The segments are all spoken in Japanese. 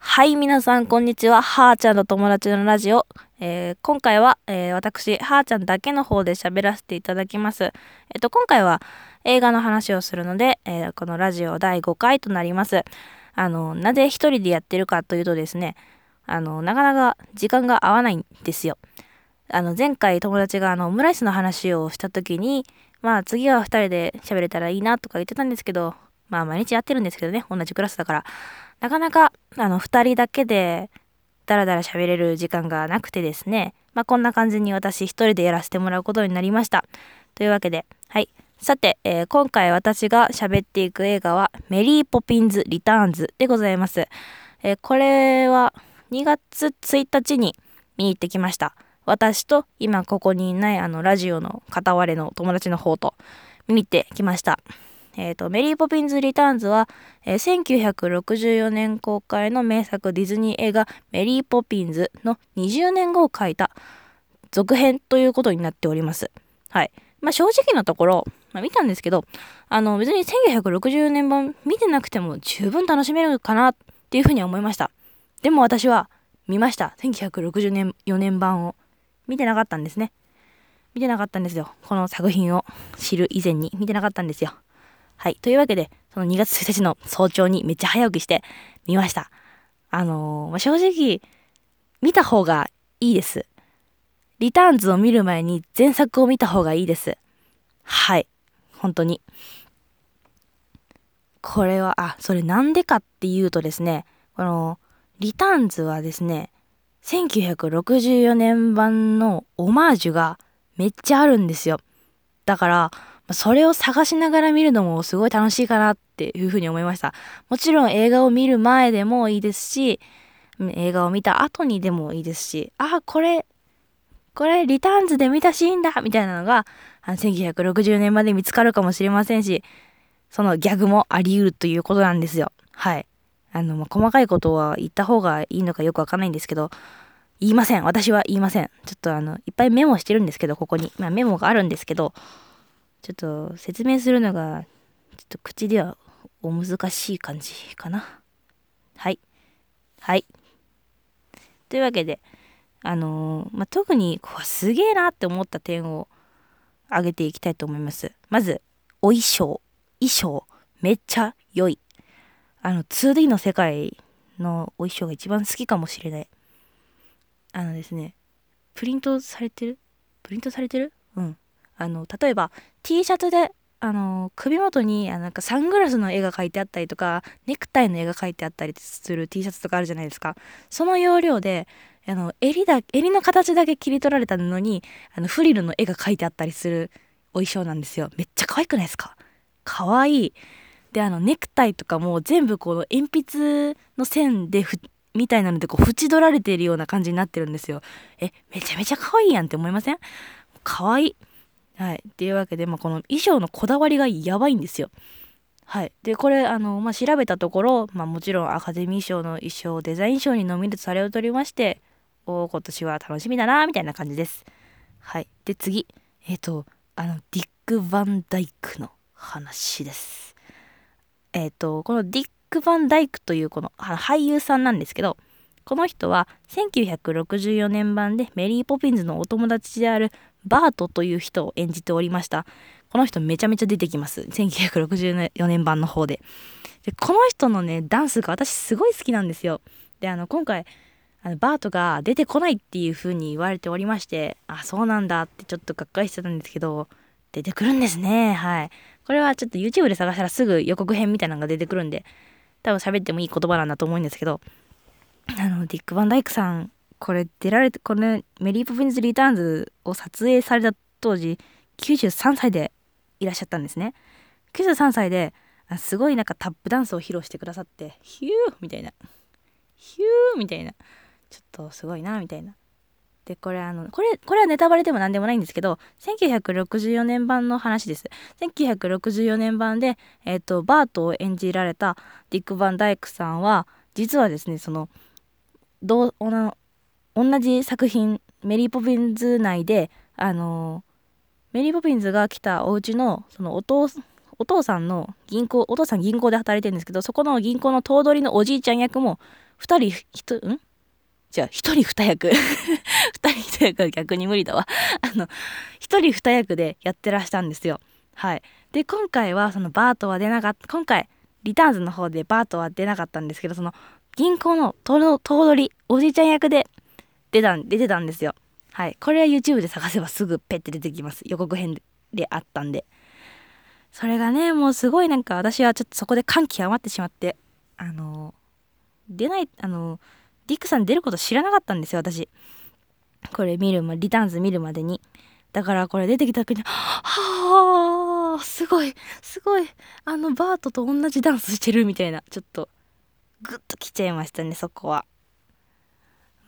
はい、皆さん、こんにちは。はーちゃんの友達のラジオ。えー今回は、えー私、はーちゃんだけの方で喋らせていただきます。えっと、今回は映画の話をするので、えこのラジオ第5回となります。あの、なぜ一人でやってるかというとですね、あの、なかなか時間が合わないんですよ。あの、前回友達があの、オムライスの話をした時に、まあ次は二人で喋れたらいいなとか言ってたんですけど、まあ毎日やってるんですけどね、同じクラスだから。なかなか、あの、二人だけで、だらだら喋れる時間がなくてですね、まあ、こんな感じに私一人でやらせてもらうことになりました。というわけで、はい。さて、えー今回私が喋っていく映画は、メリーポピンズ・リターンズでございます。えーこれは、2月1日に見に行ってきました。私と、今ここにいない、あの、ラジオの片割れの友達の方と、見に行ってきました。えっ、と、メリーポピンズ・リターンズは、えー1964年公開の名作ディズニー映画メリーポピンズの20年後を書いた続編ということになっております。はい。まあ正直なところ、まあ、見たんですけど、あの別に1960年版見てなくても十分楽しめるかなっていうふうには思いました。でも私は見ました。1960年4年版を見てなかったんですね。見てなかったんですよ。この作品を知る以前に見てなかったんですよ。はい。というわけで、その2月1日の早朝にめっちゃ早起きして見ました。あのーまあ、正直、見た方がいいです。リターンズを見る前に前作を見た方がいいです。はい。本当に。これは、あ、それなんでかっていうとですね、この、リターンズはですね、1964年版のオマージュがめっちゃあるんですよ。だから、それを探しながら見るのもすごい楽しいかなっていうふうに思いました。もちろん映画を見る前でもいいですし、映画を見た後にでもいいですし、あ、これ、これリターンズで見たシーンだみたいなのが、1960年まで見つかるかもしれませんし、そのギャグもあり得るということなんですよ。はい。あの、まあ、細かいことは言った方がいいのかよくわかんないんですけど、言いません。私は言いません。ちょっとあの、いっぱいメモしてるんですけど、ここに。まあ、メモがあるんですけど、ちょっと説明するのが、ちょっと口ではお難しい感じかな。はい。はい。というわけで、あのーまあ、特にこうすげえなって思った点を挙げていきたいと思います。まず、お衣装。衣装。めっちゃ良い。あの、2D の世界のお衣装が一番好きかもしれない。あのですね、プリントされてる？プリントされてる？うん。あの、例えば T シャツで、あの、首元に、あなんかサングラスの絵が描いてあったりとか、ネクタイの絵が描いてあったりする T シャツとかあるじゃないですか。その要領で、あの、襟だ、襟の形だけ切り取られた布に、あの、フリルの絵が描いてあったりするお衣装なんですよ。めっちゃ可愛くないですか？可愛い。で、あの、ネクタイとかも全部この鉛筆の線で、みたいなのでこう縁取られているような感じになってるんですよ。え、めちゃめちゃ可愛いやんって思いません？可愛い。はい。っていうわけで、まあ、この衣装のこだわりがやばいんですよ。はい。で、これ、あの、まあ、調べたところ、まあ、もちろんアカデミー賞の衣装デザイン賞にノミネートされを取りまして、おー今年は楽しみだな、みたいな感じです。はい。で、次。えっ、と、あの、ディック・バンダイクの話です。えっ、と、このディック・バンダイクというこの俳優さんなんですけど、この人は1964年版でメリー・ポピンズのお友達であるバートという人を演じておりました。この人めちゃめちゃ出てきます。1964年版の方で。で、この人のね、ダンスが私すごい好きなんですよ。で、あの、今回、あのバートが出てこないっていう風に言われておりまして、あ、そうなんだってちょっとがっかりしてたんですけど、出てくるんですね。はい。これはちょっと YouTube で探したらすぐ予告編みたいなのが出てくるんで、多分喋ってもいい言葉なんだと思うんですけど、あの、ディック・バンダイクさん、これ出られて、これ、メリー・ポピンズ・リターンズを撮影された当時、93歳でいらっしゃったんですね。93歳で、すごいなんかタップダンスを披露してくださって、ヒューみたいな。ヒューみたいな。ちょっとすごいな、みたいな。で、これあの、これ、これはネタバレでも何でもないんですけど、1964年版の話です。1964年版で、えっ、と、バートを演じられたディック・バンダイクさんは、実はですね、その、どう、おな同じ作品、メリー・ポピンズ内で、あの、メリー・ポピンズが来たお家の、そのお父、お父さんの銀行、お父さん銀行で働いてるんですけど、そこの銀行の頭取のおじいちゃん役も、二人、人、ん？じゃあ、一人二役。二人一役は逆に無理だわ。あの、一人二役でやってらしたんですよ。はい。で、今回はそのバートは出なかった、今回、リターンズの方でバートは出なかったんですけど、その、銀行の頭取、おじいちゃん役で出た、出てたんですよ。はい。これは YouTube で探せばすぐペッて出てきます。予告編であったんで。それがね、もうすごいなんか私はちょっとそこで感極まってしまって、あの、出ない、あの、ディックさん出ること知らなかったんですよ、私。これ見るま、リターンズ見るまでに。だからこれ出てきた時に、はあ、すごい、すごい、あのバートと同じダンスしてるみたいな、ちょっと、グッと来ちゃいましたね、そこは。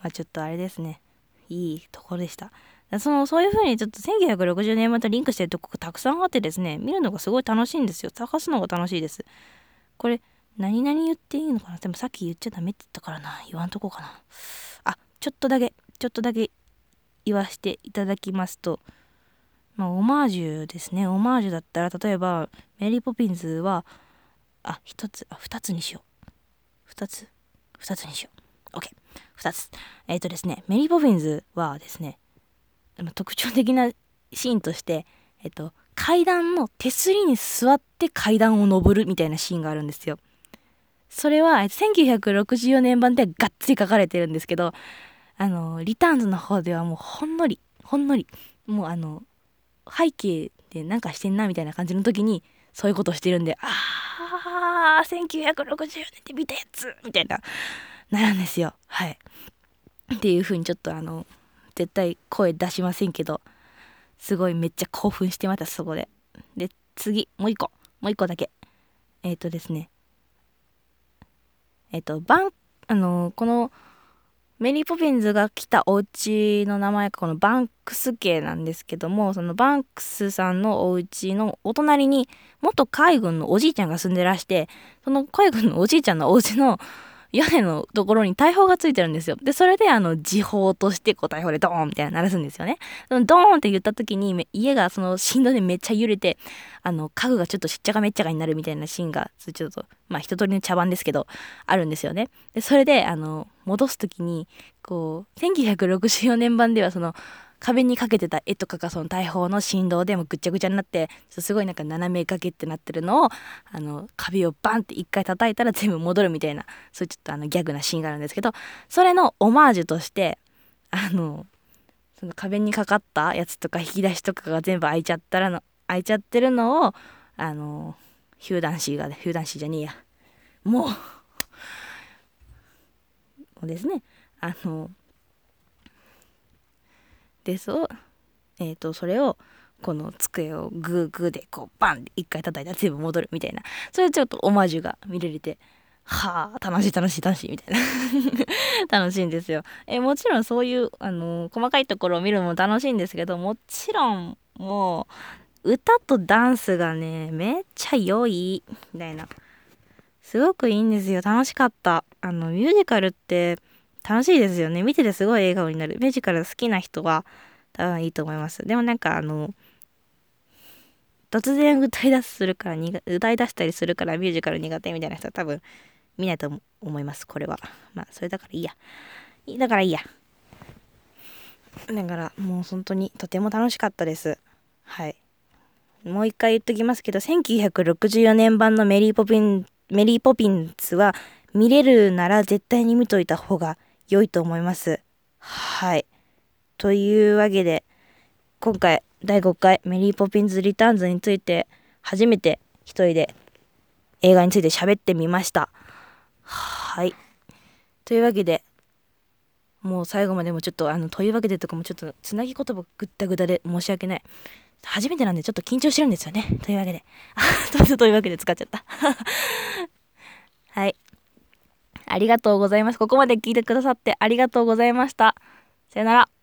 まあちょっとあれですね。いいところでした。そのそういう風にちょっと1960年またリンクしてるとこがたくさんあってですね、見るのがすごい楽しいんですよ。探すのが楽しいです。これ、何々言っていいのかな？でもさっき言っちゃダメって言ったからな。言わんとこかな。あ、ちょっとだけ、ちょっとだけ言わせていただきますと、まあ、オマージュですね。オマージュだったら、例えば、メリー・ポピンズは、あ、一つ、あ、二つにしよう。二つ？二つにしよう。OK。二つ。えっ、ー、とですね、メリー・ポピンズはですね、特徴的なシーンとして、えっ、ー、と、階段の手すりに座って階段を登るみたいなシーンがあるんですよ。それは1964年版ではがっつり書かれてるんですけどあのリターンズの方ではもうほんのりほんのりもうあの背景でなんかしてんなみたいな感じの時にそういうことをしてるんでああ1960年で見たやつみたいななるんですよ。はい。っていう風にちょっとあの絶対声出しませんけどすごいめっちゃ興奮してまたそこで。で次もう一個。もう一個だけ。えっ、ー、とですね。えっと、バン、あの、この、メリー・ポピンズが来たお家の名前がこのバンクス家なんですけども、そのバンクスさんのお家のお隣に元海軍のおじいちゃんが住んでらして、その海軍のおじいちゃんのお家の屋根のところに大砲がついてるんですよ。で、それであの、時報としてこう大砲でドーンみたいな鳴らすんですよね。ドーンって言った時に家がその振動でめっちゃ揺れて、あの、家具がちょっとしっちゃかめっちゃかになるみたいなシーンが、ちょっと、まあ一通りの茶番ですけど、あるんですよね。で、それであの、戻す時に、こう、1964年版ではその、壁にかけてた絵とかがその大砲の振動でもぐっちゃぐちゃになってすごいなんか斜め掛けってなってるのをあの壁をバンって一回叩いたら 全部戻るみたいなそういうちょっとあのギャグなシーンがあるんですけどそれのオマージュとしてあのその壁にかかったやつとか引き出しとかが全部開いちゃったらの開いちゃってるのをあのヒューダンシーがヒューダンシーじゃねえや。もうですね。あのでそうえっ、ー、とそれをこの机をグーグーでこうバンって一回叩いたら全部戻るみたいな。それちょっとオマージュが見れてはあ楽しい楽しい楽しいみたいな。楽しいんですよ。えもちろんそういうあの細かいところを見るのも楽しいんですけどもちろんもう歌とダンスがねめっちゃ良いみたいな。すごくいいんですよ。楽しかった。あのミュージカルって楽しいですよね。見ててすごい笑顔になる。ミュージカル好きな人は多分いいと思います。でもなんかあの、突然歌い出すするから歌い出したりするからミュージカル苦手みたいな人は多分見ないと思います。これは。まあ、それだからいいや。だからいいや。だからもう本当にとても楽しかったです。はい。もう一回言っときますけど、1964年版のメリーポピン、メリーポピンズは見れるなら絶対に見といた方が良いと思います。はい。というわけで、今回第5回メリーポピンズリターンズについて初めて一人で映画について喋ってみました。はい。というわけで、もう最後までもちょっとあの、というわけでとかもちょっとつなぎ言葉ぐったぐたで申し訳ない。初めてなんでちょっと緊張してるんですよね。というわけで。あというわけで使っちゃったはい。ありがとうございます。ここまで聞いてくださってありがとうございました。さよなら。